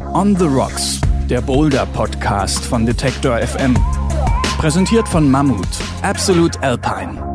On the Rocks, der Boulder Podcast von Detektor FM. Präsentiert von Mammut, Absolute Alpine.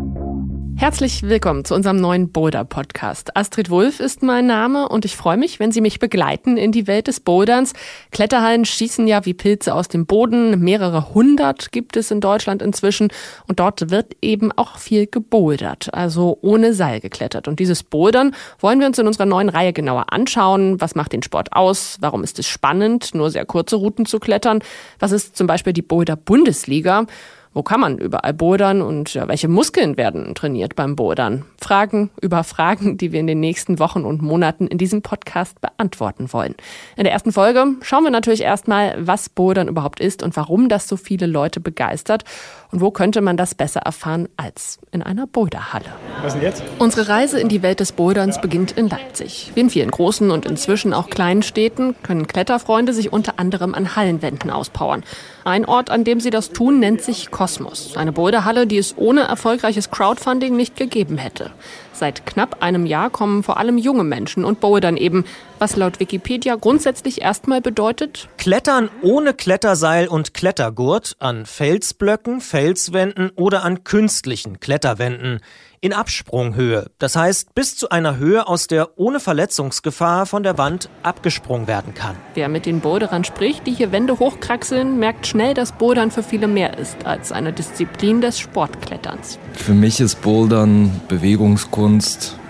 Herzlich willkommen zu unserem neuen Boulder-Podcast. Astrid Wulff ist mein Name und ich freue mich, wenn Sie mich begleiten in die Welt des Boulderns. Kletterhallen schießen ja wie Pilze aus dem Boden. Mehrere hundert gibt es in Deutschland inzwischen und dort wird eben auch viel gebouldert, also ohne Seil geklettert. Und dieses Bouldern wollen wir uns in unserer neuen Reihe genauer anschauen. Was macht den Sport aus? Warum ist es spannend, nur sehr kurze Routen zu klettern? Was ist zum Beispiel die Boulder-Bundesliga? Wo kann man überall bodern und ja, welche Muskeln werden trainiert beim Bodern? Fragen über Fragen, die wir in den nächsten Wochen und Monaten in diesem Podcast beantworten wollen. In der ersten Folge schauen wir natürlich erstmal, was Bodern überhaupt ist und warum das so viele Leute begeistert und wo könnte man das besser erfahren als in einer Boulderhalle. Was denn jetzt? Unsere Reise in die Welt des Boulderns beginnt in Leipzig. Wie in vielen großen und inzwischen auch kleinen Städten können Kletterfreunde sich unter anderem an Hallenwänden auspowern. Ein Ort, an dem sie das tun, nennt sich Kosmos. Eine Boulderhalle, die es ohne erfolgreiches Crowdfunding nicht gegeben hätte. Seit knapp einem Jahr kommen vor allem junge Menschen und bouldern eben, was laut Wikipedia grundsätzlich erstmal bedeutet Klettern ohne Kletterseil und Klettergurt an Felsblöcken, Felswänden oder an künstlichen Kletterwänden in Absprunghöhe. Das heißt, bis zu einer Höhe, aus der ohne Verletzungsgefahr von der Wand abgesprungen werden kann. Wer mit den Boulderern spricht, die hier Wände hochkraxeln, merkt schnell, dass Bouldern für viele mehr ist als eine Disziplin des Sportkletterns. Für mich ist Bouldern Bewegungskunst.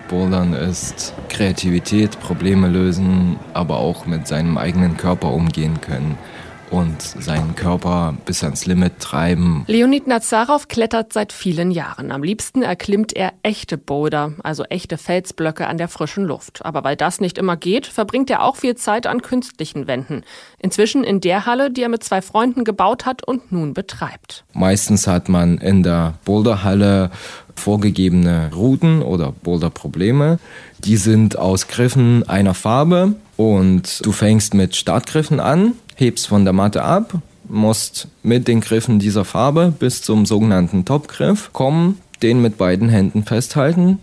Bouldern ist Kreativität, Probleme lösen, aber auch mit seinem eigenen Körper umgehen können und seinen Körper bis ans Limit treiben. Leonid Nazarov klettert seit vielen Jahren. Am liebsten erklimmt er echte Boulder, also echte Felsblöcke an der frischen Luft. Aber weil das nicht immer geht, verbringt er auch viel Zeit an künstlichen Wänden. Inzwischen in der Halle, die er mit zwei Freunden gebaut hat und nun betreibt. Meistens hat man in der Boulderhalle vorgegebene Routen oder Boulderprobleme. Die sind aus Griffen einer Farbe und du fängst mit Startgriffen an hebst von der Matte ab, musst mit den Griffen dieser Farbe bis zum sogenannten Topgriff kommen, den mit beiden Händen festhalten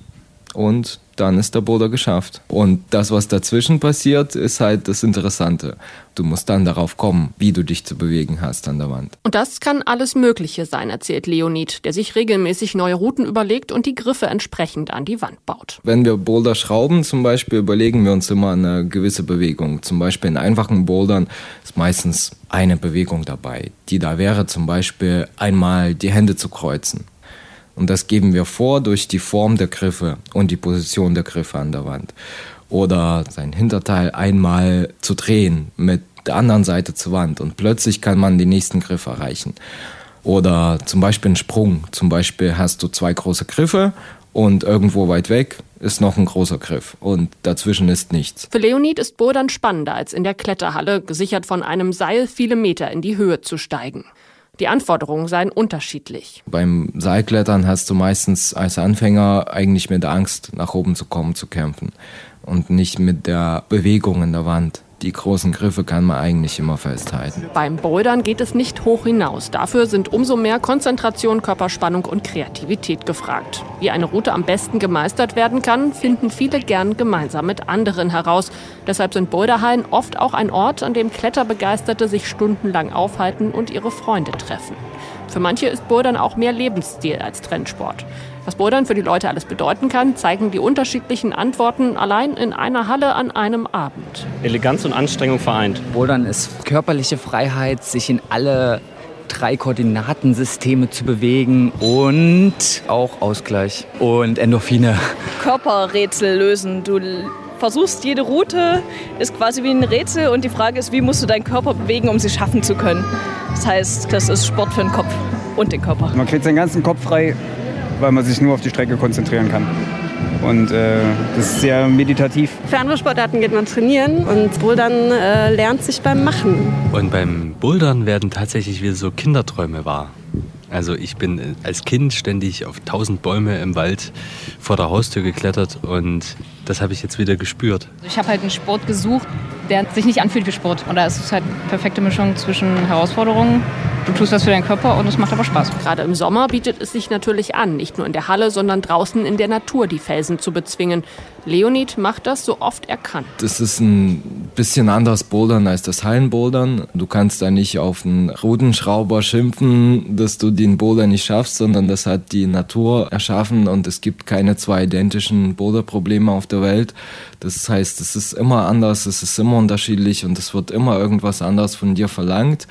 und dann ist der Boulder geschafft. Und das, was dazwischen passiert, ist halt das Interessante. Du musst dann darauf kommen, wie du dich zu bewegen hast an der Wand. Und das kann alles Mögliche sein, erzählt Leonid, der sich regelmäßig neue Routen überlegt und die Griffe entsprechend an die Wand baut. Wenn wir Boulder schrauben, zum Beispiel, überlegen wir uns immer eine gewisse Bewegung. Zum Beispiel in einfachen Bouldern ist meistens eine Bewegung dabei. Die da wäre zum Beispiel einmal die Hände zu kreuzen. Und das geben wir vor durch die Form der Griffe und die Position der Griffe an der Wand. Oder sein Hinterteil einmal zu drehen mit der anderen Seite zur Wand und plötzlich kann man den nächsten Griff erreichen. Oder zum Beispiel ein Sprung. Zum Beispiel hast du zwei große Griffe und irgendwo weit weg ist noch ein großer Griff und dazwischen ist nichts. Für Leonid ist Bouldern spannender als in der Kletterhalle, gesichert von einem Seil viele Meter in die Höhe zu steigen. Die Anforderungen seien unterschiedlich. Beim Seilklettern hast du meistens als Anfänger eigentlich mit der Angst, nach oben zu kommen, zu kämpfen und nicht mit der Bewegung in der Wand die großen Griffe kann man eigentlich immer festhalten. Beim Bouldern geht es nicht hoch hinaus. Dafür sind umso mehr Konzentration, Körperspannung und Kreativität gefragt. Wie eine Route am besten gemeistert werden kann, finden viele gern gemeinsam mit anderen heraus. Deshalb sind Boulderhallen oft auch ein Ort, an dem Kletterbegeisterte sich stundenlang aufhalten und ihre Freunde treffen. Für manche ist Bouldern auch mehr Lebensstil als Trendsport. Was Bouldern für die Leute alles bedeuten kann, zeigen die unterschiedlichen Antworten allein in einer Halle an einem Abend. Eleganz und Anstrengung vereint. Bouldern ist körperliche Freiheit, sich in alle drei Koordinatensysteme zu bewegen und auch Ausgleich und Endorphine. Körperrätsel lösen. Du versuchst jede Route, ist quasi wie ein Rätsel und die Frage ist, wie musst du deinen Körper bewegen, um sie schaffen zu können. Das heißt, das ist Sport für den Kopf und den Körper. Man kriegt seinen ganzen Kopf frei, weil man sich nur auf die Strecke konzentrieren kann. Und äh, das ist sehr meditativ. Für andere Sportarten geht man trainieren und Bouldern äh, lernt sich beim Machen. Und beim Bouldern werden tatsächlich wieder so Kinderträume wahr. Also ich bin äh, als Kind ständig auf tausend Bäume im Wald vor der Haustür geklettert und das habe ich jetzt wieder gespürt. Ich habe halt einen Sport gesucht, der sich nicht anfühlt wie Sport. Und da ist es halt eine perfekte Mischung zwischen Herausforderungen. Du tust was für deinen Körper und es macht aber Spaß. Gerade im Sommer bietet es sich natürlich an, nicht nur in der Halle, sondern draußen in der Natur die Felsen zu bezwingen. Leonid macht das so oft er kann. Das ist ein bisschen anders bouldern als das Hallenbouldern. Du kannst da nicht auf einen Rudenschrauber schimpfen, dass du den Boulder nicht schaffst, sondern das hat die Natur erschaffen und es gibt keine zwei identischen Boulderprobleme auf der Welt. Das heißt, es ist immer anders, es ist immer unterschiedlich und es wird immer irgendwas anderes von dir verlangt.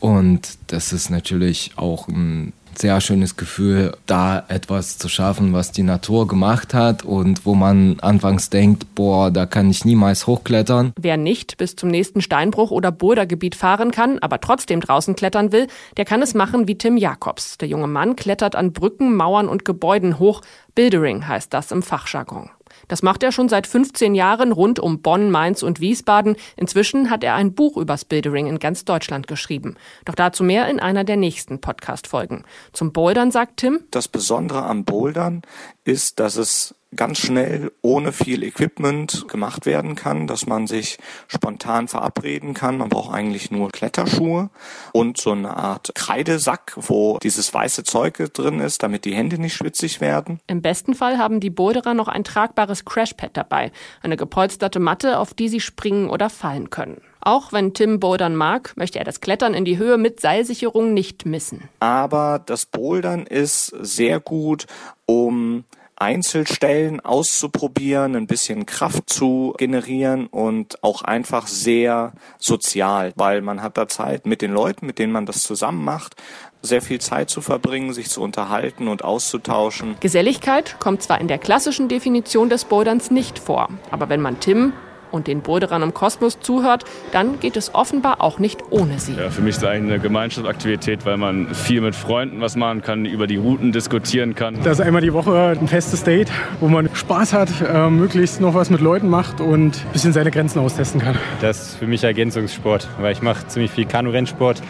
Und das ist natürlich auch ein sehr schönes Gefühl, da etwas zu schaffen, was die Natur gemacht hat und wo man anfangs denkt, boah, da kann ich niemals hochklettern. Wer nicht bis zum nächsten Steinbruch oder Bouldergebiet fahren kann, aber trotzdem draußen klettern will, der kann es machen wie Tim Jakobs. Der junge Mann klettert an Brücken, Mauern und Gebäuden hoch. Bildering heißt das im Fachjargon. Das macht er schon seit 15 Jahren rund um Bonn, Mainz und Wiesbaden. Inzwischen hat er ein Buch übers Bildering in ganz Deutschland geschrieben. Doch dazu mehr in einer der nächsten Podcast-Folgen. Zum Bouldern sagt Tim. Das Besondere am Bouldern ist, dass es ganz schnell ohne viel Equipment gemacht werden kann, dass man sich spontan verabreden kann. Man braucht eigentlich nur Kletterschuhe und so eine Art Kreidesack, wo dieses weiße Zeug drin ist, damit die Hände nicht schwitzig werden. Im besten Fall haben die Boulderer noch ein tragbares Crashpad dabei, eine gepolsterte Matte, auf die sie springen oder fallen können. Auch wenn Tim bouldern mag, möchte er das Klettern in die Höhe mit Seilsicherung nicht missen. Aber das Bouldern ist sehr gut, um Einzelstellen auszuprobieren, ein bisschen Kraft zu generieren und auch einfach sehr sozial, weil man hat da Zeit mit den Leuten, mit denen man das zusammen macht, sehr viel Zeit zu verbringen, sich zu unterhalten und auszutauschen. Geselligkeit kommt zwar in der klassischen Definition des Boulderns nicht vor, aber wenn man Tim und den Boulderern im Kosmos zuhört, dann geht es offenbar auch nicht ohne sie. Ja, für mich ist es eigentlich eine Gemeinschaftsaktivität, weil man viel mit Freunden was machen kann, über die Routen diskutieren kann. Das ist einmal die Woche ein festes Date, wo man Spaß hat, äh, möglichst noch was mit Leuten macht und ein bisschen seine Grenzen austesten kann. Das ist für mich Ergänzungssport, weil ich mache ziemlich viel Kanu-Rennsport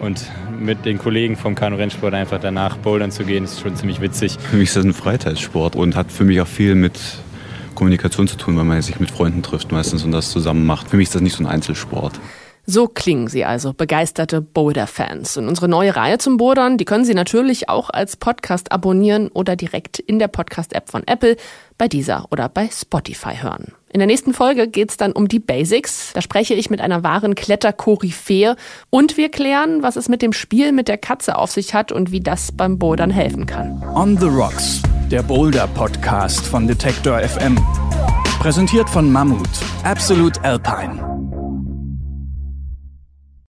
und mit den Kollegen vom Kanu-Rennsport einfach danach bouldern zu gehen, ist schon ziemlich witzig. Für mich ist das ein Freizeitsport und hat für mich auch viel mit Kommunikation zu tun, weil man sich mit Freunden trifft meistens und das zusammen macht. Für mich ist das nicht so ein Einzelsport. So klingen sie also, begeisterte Boulder-Fans. Und unsere neue Reihe zum Bouldern, die können Sie natürlich auch als Podcast abonnieren oder direkt in der Podcast-App von Apple, bei dieser oder bei Spotify hören. In der nächsten Folge geht's dann um die Basics. Da spreche ich mit einer wahren Kletterkoryphäe und wir klären, was es mit dem Spiel mit der Katze auf sich hat und wie das beim Bouldern helfen kann. On the Rocks, der Boulder-Podcast von Detektor FM. Präsentiert von Mammut, Absolute Alpine.